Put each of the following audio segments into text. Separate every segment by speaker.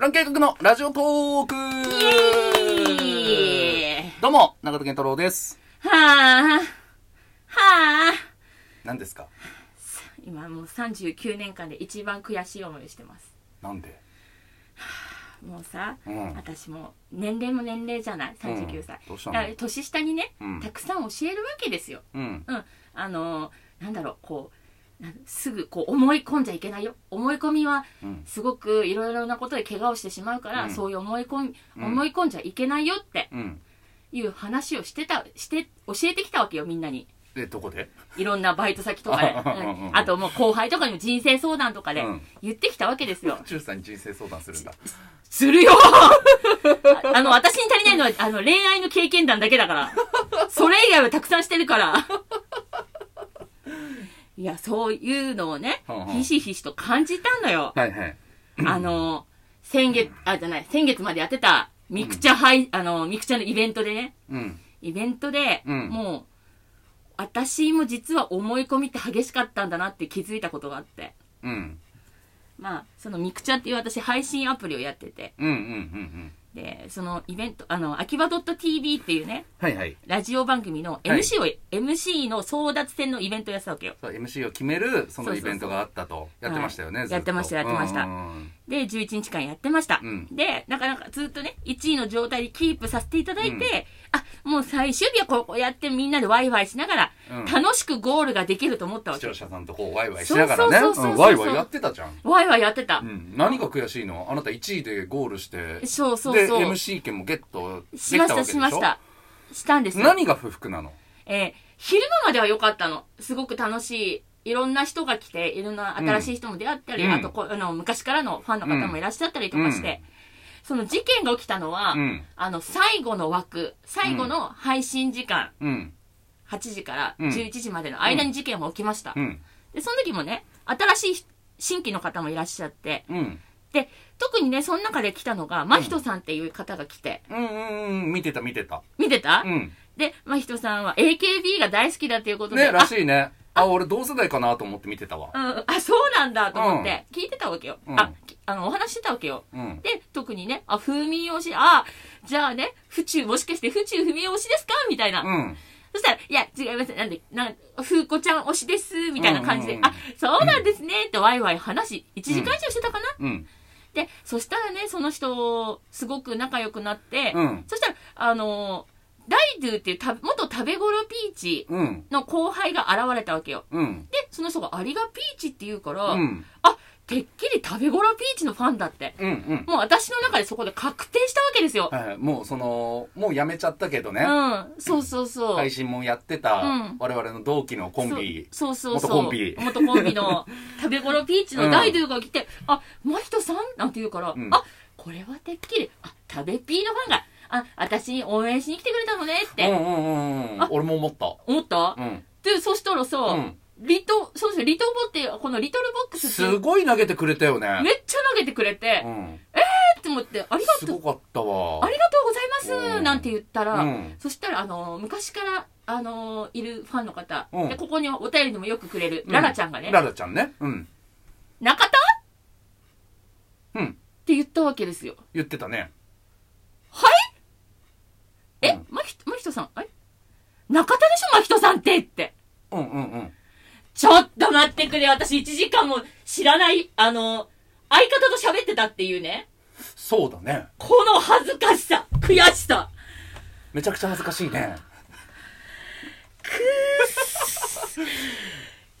Speaker 1: プラン計画のラジオトークどうも、中田健太郎です。
Speaker 2: はあ、はあ、
Speaker 1: 何ですか？
Speaker 2: 今もう39年間で一番悔しい思いをしてます。
Speaker 1: なんで？
Speaker 2: もうさ、
Speaker 1: うん
Speaker 2: 私も年齢も年齢じゃない、39歳。
Speaker 1: うんどうしたの？
Speaker 2: だから年下にね、
Speaker 1: うん
Speaker 2: たくさん教えるわけですよ。
Speaker 1: うん。
Speaker 2: うん。あのー、なんだろう、こう、すぐこう思い込んじゃいけないよ。思い込みは
Speaker 1: うん。
Speaker 2: すごくいろいろなことで怪我をしてしまうから、
Speaker 1: うん
Speaker 2: そういう思い込み、
Speaker 1: うん
Speaker 2: 思い込んじゃいけないよって
Speaker 1: うん。
Speaker 2: いう話をしてた、して、教えてきたわけよ、みんなに。
Speaker 1: え、どこで？
Speaker 2: いろんなバイト先とかで、あともう後輩とかにも人生相談とかで
Speaker 1: うん
Speaker 2: 言ってきたわけですよ。
Speaker 1: 中さんに人生相談するんだ。
Speaker 2: するよあ あの、私に足りないのは、あの、恋愛の経験談だけだから。それ以外はたくさんしてるから。いや、そういうのをねひしひしと感じたのよ。
Speaker 1: はいはい。
Speaker 2: あの、先月、あ、じゃない、先月までやってた、ミクチャハイ、あの、ミクチャのイベントでね、
Speaker 1: うん。
Speaker 2: イベントで、
Speaker 1: うん
Speaker 2: もう、私も実は思い込みって激しかったんだなって気づいたことがあって。
Speaker 1: うん。
Speaker 2: まあ、そのミクチャっていう私配信アプリをやってて、
Speaker 1: うんうんうんうん。
Speaker 2: で、そのイベント、あの、秋葉 .tv っていうね、
Speaker 1: はいはい。
Speaker 2: ラジオ番組の MC を、MC の争奪戦のイベントをやってたわけよ。
Speaker 1: そう MC を決める、そのイベントがあったと。やってましたよね、
Speaker 2: やってましたやってました
Speaker 1: うんうん
Speaker 2: で、11日間やってました。
Speaker 1: うん
Speaker 2: で、なかなかずっとね、1位の状態でキープさせていただいて、あ、もう最終日はここやってみんなでワイワイしながら、
Speaker 1: うん
Speaker 2: 楽しくゴールができると思ったわけ
Speaker 1: 視聴。者さんとこう、ワイワイしながらね。
Speaker 2: そうそうそうそう
Speaker 1: うんワイワイやってたじゃん。
Speaker 2: ワイワイやってた。
Speaker 1: うん。何が悔しいの？あなた1位でゴールして。
Speaker 2: そうそうそう
Speaker 1: で、MC 権もゲット
Speaker 2: したました、
Speaker 1: し
Speaker 2: ました。したんですよ。
Speaker 1: 何が不服なの？
Speaker 2: えー昼間までは良かったの。すごく楽しい。いろんな人が来て、いろんな新しい人も出会ったり、
Speaker 1: うん
Speaker 2: あとこあの昔からのファンの方もいらっしゃったりとかして、その事件が起きたのは、
Speaker 1: うん。
Speaker 2: あの、最後の枠、最後の配信時間、
Speaker 1: うん。
Speaker 2: 8時から
Speaker 1: うん
Speaker 2: 11時までの間に事件が起きました。
Speaker 1: うん。
Speaker 2: で、その時もね、新しい新規の方もいらっしゃって、
Speaker 1: うん。
Speaker 2: で、特にね、その中で来たのが、真人さんっていう方が来て、
Speaker 1: うんうんうん。見てた見てた。
Speaker 2: 見てた、
Speaker 1: うん。
Speaker 2: で、真人さんは AKB が大好きだっていうことで、
Speaker 1: ね、ら
Speaker 2: あ
Speaker 1: しいね。あ、俺同世代かなと思って見てたわ。
Speaker 2: うん、あ、そうなんだと思って、聞いてたわけよ。
Speaker 1: うん
Speaker 2: あ、きあの、お話してたわけよ。
Speaker 1: うん。
Speaker 2: で、特にね、あ、風味推し、あ、じゃあね、府中、もしかして府中風味推しですか？みたいな。
Speaker 1: うん。
Speaker 2: そしたら、いや、違います。なんで、なん、風子ちゃん推しです。みたいな感じで、あ、そうなんですね。ってワイワイ話、1時間以上してたかな、
Speaker 1: うん。
Speaker 2: で、そしたらね、その人、すごく仲良くなって、
Speaker 1: うん。
Speaker 2: そしたら、あの、ダイドゥっていうた元食べ頃ピーチ
Speaker 1: うん。
Speaker 2: の後輩が現れたわけよ。
Speaker 1: うん。
Speaker 2: で、その人がありがピーチって言うから、
Speaker 1: うん。
Speaker 2: あ、てっきり食べ頃ピーチのファンだって。
Speaker 1: うん。うん。
Speaker 2: もう私の中でそこで確定したわけですよ。
Speaker 1: はい、もうその、もうやめちゃったけどね。
Speaker 2: うん、そうそうそう。
Speaker 1: 配信もやってた
Speaker 2: うん、
Speaker 1: 我々の同期のコンビ。
Speaker 2: そうそうそう。
Speaker 1: 元コンビ
Speaker 2: 元コンビの 食べ頃ピーチのダイドゥが来て、あ、真人さん？なんて言うから、
Speaker 1: うん
Speaker 2: あ、これはてっきり、あ、食べピーのファンが、あ、私に応援しに来てくれたのねって
Speaker 1: うんうんうんうん
Speaker 2: あ。
Speaker 1: 俺も思った。
Speaker 2: 思った、
Speaker 1: うん。
Speaker 2: で、そしたらさ、
Speaker 1: うん
Speaker 2: リト、そうですね、リトボって、このリトルボックスって
Speaker 1: すごい投げてくれたよね。
Speaker 2: めっちゃ投げてくれて、
Speaker 1: うん。
Speaker 2: って思って、ありがとう、
Speaker 1: すごかったわ。
Speaker 2: ありがとうございます、
Speaker 1: うん
Speaker 2: なんて言ったら、
Speaker 1: うん
Speaker 2: そしたら、あの、昔から、あの、いるファンの方、
Speaker 1: うん
Speaker 2: で、ここにお便りでもよくくれる、
Speaker 1: うん
Speaker 2: ララちゃんがね、
Speaker 1: ララちゃんね。うん。
Speaker 2: 中田？っ
Speaker 1: うん。
Speaker 2: て言ったわけですよ。
Speaker 1: 言ってたね。
Speaker 2: え、
Speaker 1: うん
Speaker 2: まひと、まひとさん、え中田でしょ、まひとさんってって。
Speaker 1: うんうんうん。
Speaker 2: ちょっと待ってくれ、私1時間も知らない、あの、相方と喋ってたっていうね、
Speaker 1: そうだね。
Speaker 2: この恥ずかしさ、悔しさ。
Speaker 1: めちゃくちゃ恥ずかしいね。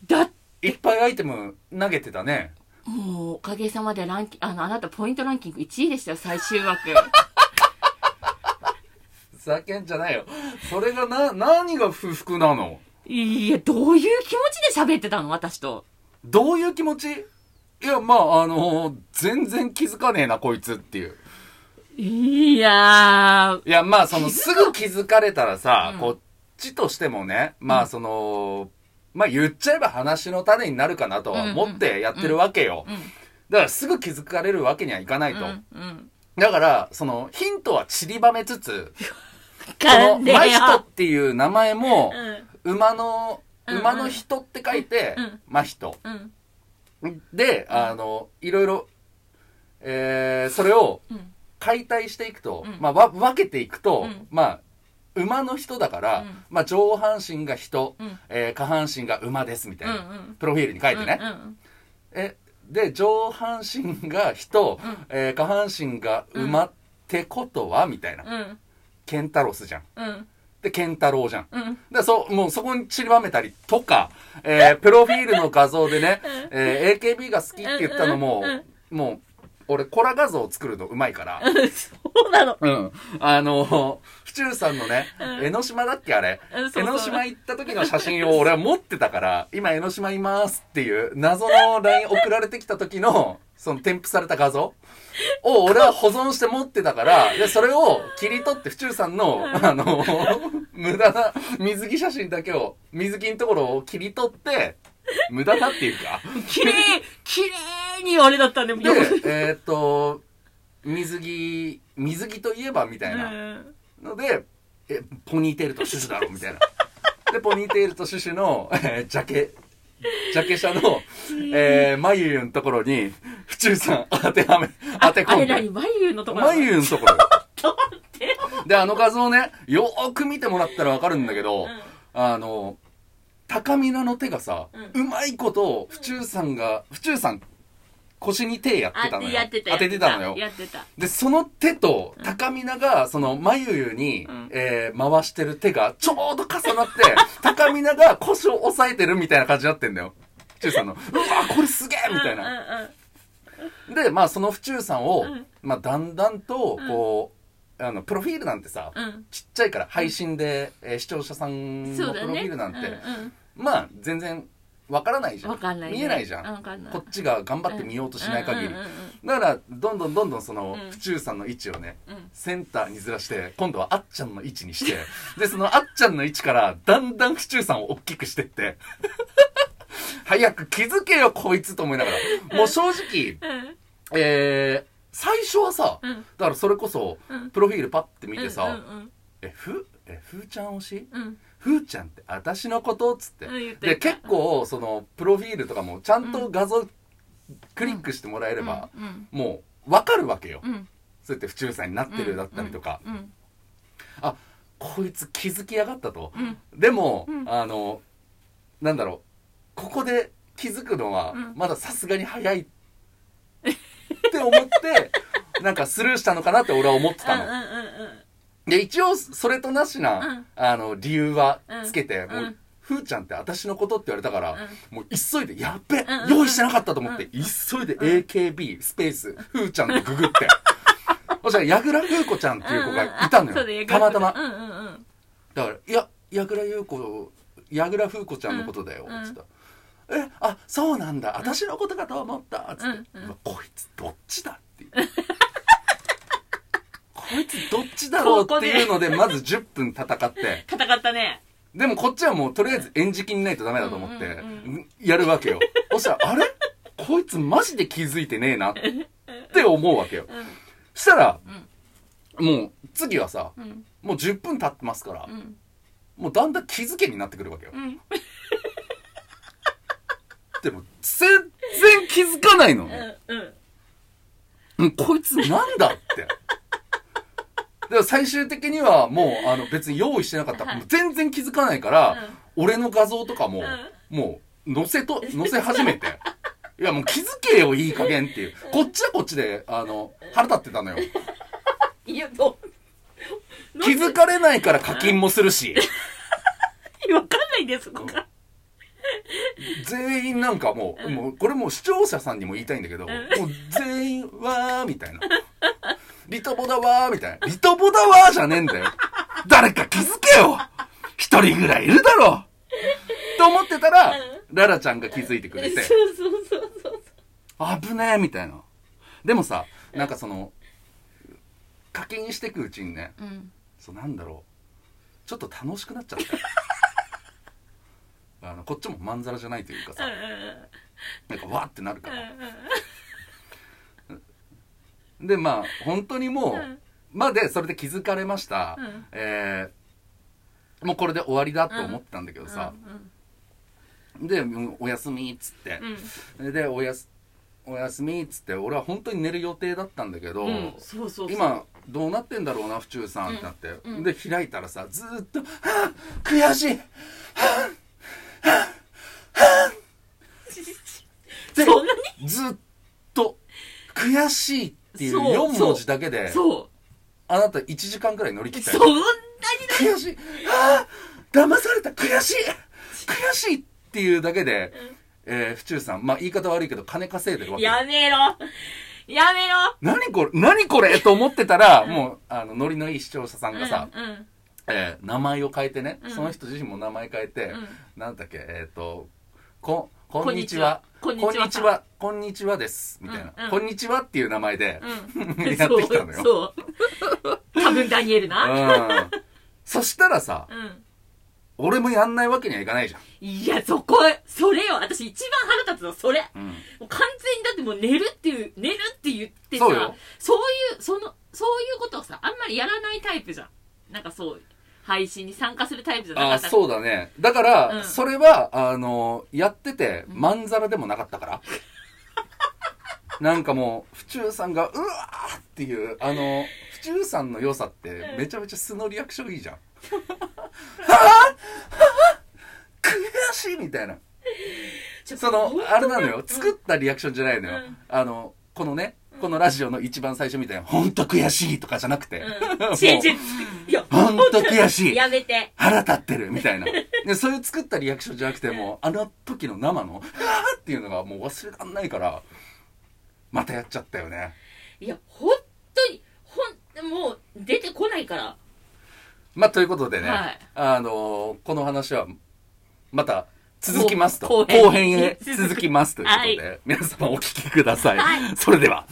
Speaker 2: だっ
Speaker 1: いっぱいアイテム投げてたね。
Speaker 2: もう、おかげさまでランキあの、あなたポイントランキング1位でしたよ、最終枠。
Speaker 1: ふざけんじゃないよ。それがな、何が不服なの？
Speaker 2: いや、どういう気持ちで喋ってたの私と。
Speaker 1: どういう気持ち？いや、まあ、あの全然気づかねえな、こいつっていう。
Speaker 2: いやー、
Speaker 1: いや、まあ、その、すぐ気づかれたらさ、
Speaker 2: うん
Speaker 1: こっちとしてもね、まあ、その、まあ、言っちゃえば話の種になるかなとは思ってやってるわけよ。
Speaker 2: うん、
Speaker 1: だから、すぐ気づかれるわけにはいかないと。
Speaker 2: うん、うん。
Speaker 1: だから、その、ヒントは散りばめつつ、この、マヒト
Speaker 2: よ
Speaker 1: っていう名前も、
Speaker 2: うん、
Speaker 1: 馬の、
Speaker 2: うん
Speaker 1: 馬の人って書いて
Speaker 2: うん、
Speaker 1: マヒト。
Speaker 2: うん。
Speaker 1: で、あの、いろいろ、えー、ーそれを
Speaker 2: うん。
Speaker 1: 解体していくと、
Speaker 2: うん。
Speaker 1: まあ、わ分けていくと、
Speaker 2: うん。
Speaker 1: まあ、馬の人だから、
Speaker 2: うん。
Speaker 1: まあ、上半身が人、
Speaker 2: うん。
Speaker 1: えー下半身が馬ですみたいな、プロフィールに書いてね。え、で、上半身が人、
Speaker 2: うん。
Speaker 1: えー下半身が馬ってことは、みたいな。
Speaker 2: うん。
Speaker 1: ケンタロスじゃん。
Speaker 2: うん
Speaker 1: で、ケンタロウじゃん。
Speaker 2: うん。
Speaker 1: で、そう、もうそこに散りばめたりとか、えープロフィールの画像でね、えー AKB が好きって言ったのももう、俺、コラ画像を作るのうまいから、
Speaker 2: そうなの。
Speaker 1: うん。あの、府中さんのね、
Speaker 2: うん。
Speaker 1: 江ノ島だっけあれ？江ノ島行った時の写真を俺は持ってたから、今江ノ島いますっていう謎の LINE 送られてきた時の、その添付された画像？を俺は保存して持ってたから、で、それを切り取って府中さんの、あの、無駄な水着写真だけを、水着のところを切り取って、無駄だっていうか、
Speaker 2: 綺麗綺麗にあれだったんだよ。
Speaker 1: で、えーっと、水着、水着といえばみたいな。
Speaker 2: うん
Speaker 1: ので、え、ポニーテールとシュシュだろみたいな。で、ポニーテールとシュシュの、えージャケ、ジャケ写の、えー、眉のところに、府中さん当てはめ、当て
Speaker 2: あれ
Speaker 1: 込んで。
Speaker 2: 何？眉のところ？
Speaker 1: 眉のところ。で、あの画像ね、よーく見てもらったらわかるんだけど、あの、高見菜の手がさ、
Speaker 2: う
Speaker 1: うまいこと、府中さんが、府中さん、腰に手やってたのよ。
Speaker 2: あやってた
Speaker 1: 当ててたのよ。
Speaker 2: やってた
Speaker 1: で、その手と、高見菜が、その、眉に、
Speaker 2: うん。
Speaker 1: えー回してる手が、ちょうど重なって、高見菜が腰を押さえてるみたいな感じになってんだよ。府中さんの、うわ、これすげえみたいな。
Speaker 2: な
Speaker 1: で、まあ、その府中さんを、
Speaker 2: うん。
Speaker 1: まあ、だんだんと、こう、あの、プロフィールなんてさ、
Speaker 2: うん。うん
Speaker 1: ちっちゃいから、配信で、えー視聴者さんのプロフィールなんて、
Speaker 2: うんうん。
Speaker 1: まあ、全然、わからないじゃん。
Speaker 2: んね。
Speaker 1: 見えないじゃん。こっちが頑張って見ようとしない限り。だから、どんどんどんどんその、
Speaker 2: うん。
Speaker 1: 府中さんの位置をね、
Speaker 2: うん。
Speaker 1: センターにずらして、今度はあっちゃんの位置にして、で、そのあっちゃんの位置から、だんだん府中さんを大きくしてって、早く気づけよ、こいつと思いながら。もう正直、
Speaker 2: うん。
Speaker 1: えー、最初はさ、
Speaker 2: うん。
Speaker 1: だからそれこそ、
Speaker 2: うん。
Speaker 1: プロフィールパッて見てさ、え、ふ、え、ふーちゃん推し？
Speaker 2: うん
Speaker 1: ふーちゃんって私のことっつって。で、
Speaker 2: た。
Speaker 1: 結構、その、プロフィールとかも、ちゃんと画像、クリックしてもらえれば、
Speaker 2: うん
Speaker 1: もう、わかるわけよ。
Speaker 2: うん。
Speaker 1: そうやって府中さんになってるだったりとか、
Speaker 2: うん
Speaker 1: あ、こいつ気づきやがったと。
Speaker 2: うん。
Speaker 1: でも、
Speaker 2: うん。
Speaker 1: あの、なんだろう、ここで気づくのは
Speaker 2: うん、
Speaker 1: まださすがに早いって思って、なんかスルーしたのかなって俺は思ってたの。で、一応、それとなしな、
Speaker 2: うん
Speaker 1: あの、理由はつけて、
Speaker 2: うん
Speaker 1: もう、ふーちゃんって私のことって言われたから、もう急いで、やっべ、用意してなかったと思って、急いで AKB スペース、ふーちゃんってググって。そしたら、矢倉風子ちゃんっていう子がいたのよ。たまたま。だから、いや、矢倉優子、矢倉風子ちゃんのことだよ、
Speaker 2: うん
Speaker 1: つったら。え、あ、そうなんだ。私のことかと思った。つって。こいつどっちだっていう。こいつどっちだろうっていうので、まず10分戦って。
Speaker 2: 戦ったね
Speaker 1: で。もこっちはもうとりあえず演じきんないとダメだと思って、やるわけよ。そしたら、あれこいつマジで。気づいてねえなって思うわけよ。
Speaker 2: うん
Speaker 1: したら、もう次はさ、もう10分経ってますから、もうだんだん気づけになってくるわけよ。で。も、全然気づかないのね。
Speaker 2: うん
Speaker 1: こいつなんだって。でも最終的にはもう、あの、別に用意してなかった。
Speaker 2: はい。
Speaker 1: 全然気づかないから、俺の画像とかも、もう、載せと、載せ始めて。いや、もう気づけよ、いい加減っていう。こっちはこっちで、あの、腹立ってたのよ。
Speaker 2: いやどう？
Speaker 1: 気づかれないから課金もするし、
Speaker 2: わかんないんですそこが。
Speaker 1: 全員なんかもう、もう、これもう視聴者さんにも言いたいんだけど、もう全員、わー、みたいな。リトボだわー、みたいな。リトボだわーじゃねえんだよ。誰か気づけよ一人ぐらいいるだろと思ってたら、ララちゃんが気づいてくれて、
Speaker 2: そうそうそうそう
Speaker 1: 危ねえ、みたいな。でもさ、なんかその、課金してくうちにね、
Speaker 2: うん
Speaker 1: そうなんだろう。ちょっと楽しくなっちゃったよ。あの、こっちもまんざらじゃないというかさ、なんかわーってなるから。で、まあ、本当にもう、
Speaker 2: うん。
Speaker 1: まあで、それで気づかれました。
Speaker 2: うん。
Speaker 1: えーもうこれで終わりだと思ってたんだけどさ、で、もうおやすみっつって、
Speaker 2: うん。
Speaker 1: で、おやす、おやすみっつって俺は本当に寝る予定だったんだけど。今どうなってんだろうな府中さんってなって、
Speaker 2: うんうん。
Speaker 1: で開いたらさずーっと「はあ悔しい!はあ」はあはあで
Speaker 2: そんな
Speaker 1: ずっと「悔しい」っていう
Speaker 2: そう
Speaker 1: 4文字だけで
Speaker 2: そ
Speaker 1: あなた1時間くらい乗り切
Speaker 2: う。
Speaker 1: ったよ。
Speaker 2: そんなに
Speaker 1: 悔しい。はあ騙された。悔しい。悔しいっていうだけで、えー府中さんまあ言い方悪いけど金稼いでるわけ。よ
Speaker 2: やめろ。やめろ。
Speaker 1: 何これ何これと思ってたら、もう、あの、ノリのいい視聴者さんがさ、
Speaker 2: う
Speaker 1: えー名前を変えてね、
Speaker 2: うん。
Speaker 1: その人自身も名前変えて、
Speaker 2: うん。
Speaker 1: なんだっけ、えっ、と、こ、こんにちは。
Speaker 2: こんにちは
Speaker 1: こんにちは。こんにちはです。みたいな。
Speaker 2: うんうん
Speaker 1: こんにちはっていう名前で、
Speaker 2: うん。
Speaker 1: やってきたのよ
Speaker 2: そう。そう。多分ダニエルな。
Speaker 1: うん。そしたらさ、
Speaker 2: うん。
Speaker 1: 俺もやんないわけにはいかないじゃん。
Speaker 2: いや、そこ、それよ。私一番腹立つの、それ。
Speaker 1: うん。
Speaker 2: 完全にだってもう寝るっていう、寝るって言ってさ、
Speaker 1: そうよ
Speaker 2: そういう、その、そういうことをさ、あんまりやらないタイプじゃん。なんかそう、配信に参加するタイプじゃなか
Speaker 1: あ
Speaker 2: った。
Speaker 1: そうだね。だから、
Speaker 2: うん
Speaker 1: それは、あの、やってて、まんざらでもなかったから。なんかもう、府中さんが、うわーっていう、あの、府中さんの良さって、めちゃめちゃ素のリアクションいいじゃん。はぁはぁ悔しいみたいな。そのあれなのよ。作ったリアクションじゃないのよ
Speaker 2: うん。
Speaker 1: あの、このね、このラジオの一番最初みたいな、ほんと悔しいとかじゃなくて、
Speaker 2: うん。
Speaker 1: もう
Speaker 2: 違う違う。いや、
Speaker 1: ほんと悔しい。
Speaker 2: やめて。
Speaker 1: 腹立ってるみたいな。で、そういう作ったリアクションじゃなくて、もう、あの時の生の、はぁっていうのがもう忘れらんないから、またやっちゃったよね。
Speaker 2: いや、本当に、ほん、もう、出てこないから。
Speaker 1: まあ、ということでね、
Speaker 2: はい
Speaker 1: あのーこの話は、また、続きますと。
Speaker 2: 後編
Speaker 1: 後編へ続きますということで、
Speaker 2: はい
Speaker 1: 皆様お聞きください。
Speaker 2: はい
Speaker 1: それでは。